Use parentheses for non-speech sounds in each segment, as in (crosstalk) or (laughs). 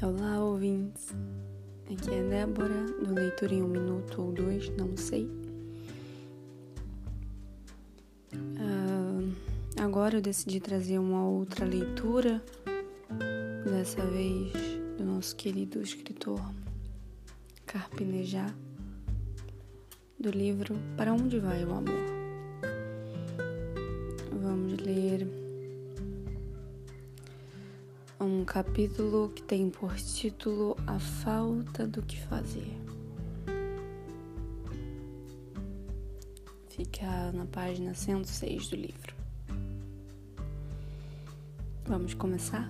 Olá, ouvintes. Aqui é Débora, do Leitura em um Minuto ou Dois, não sei. Uh, agora eu decidi trazer uma outra leitura, dessa vez do nosso querido escritor Carpinejar, do livro Para Onde Vai o Amor. Vamos ler um capítulo que tem por título A Falta do que Fazer. Fica na página 106 do livro. Vamos começar?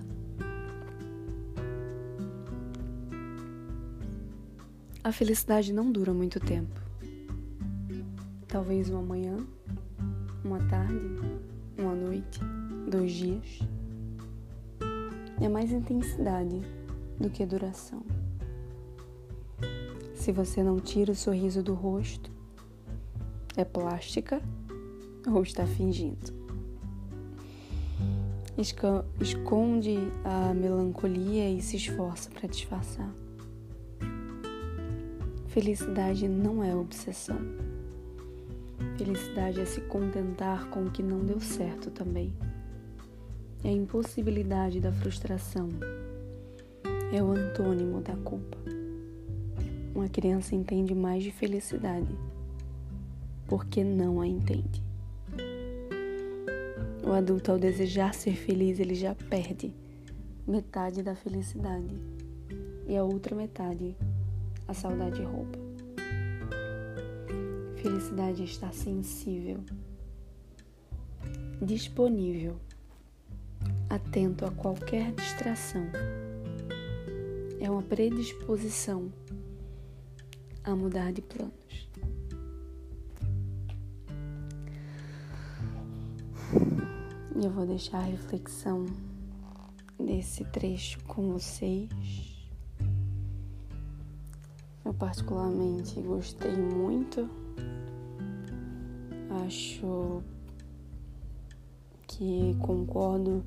A felicidade não dura muito tempo. Talvez uma manhã, uma tarde, uma noite, dois dias. É mais intensidade do que duração. Se você não tira o sorriso do rosto, é plástica ou está fingindo esconde a melancolia e se esforça para disfarçar. Felicidade não é obsessão. Felicidade é se contentar com o que não deu certo também. É a impossibilidade da frustração. É o antônimo da culpa. Uma criança entende mais de felicidade porque não a entende. O adulto, ao desejar ser feliz, ele já perde metade da felicidade e a outra metade, a saudade rouba. Felicidade estar sensível, disponível, atento a qualquer distração. É uma predisposição a mudar de planos. E eu vou deixar a reflexão desse trecho com vocês. Eu particularmente gostei muito. Acho que concordo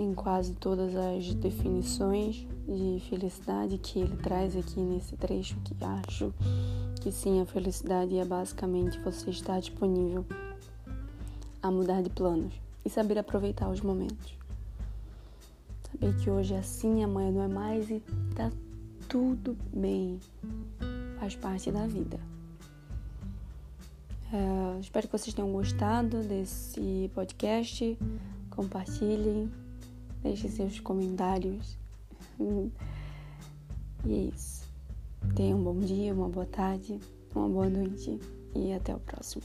em quase todas as definições de felicidade que ele traz aqui nesse trecho, que acho que sim, a felicidade é basicamente você estar disponível a mudar de planos e saber aproveitar os momentos. Saber que hoje é assim, amanhã não é mais e tá tudo bem. Faz parte da vida. É, espero que vocês tenham gostado desse podcast. Compartilhem, deixem seus comentários. (laughs) E é isso. Tenham um bom dia, uma boa tarde, uma boa noite e até o próximo.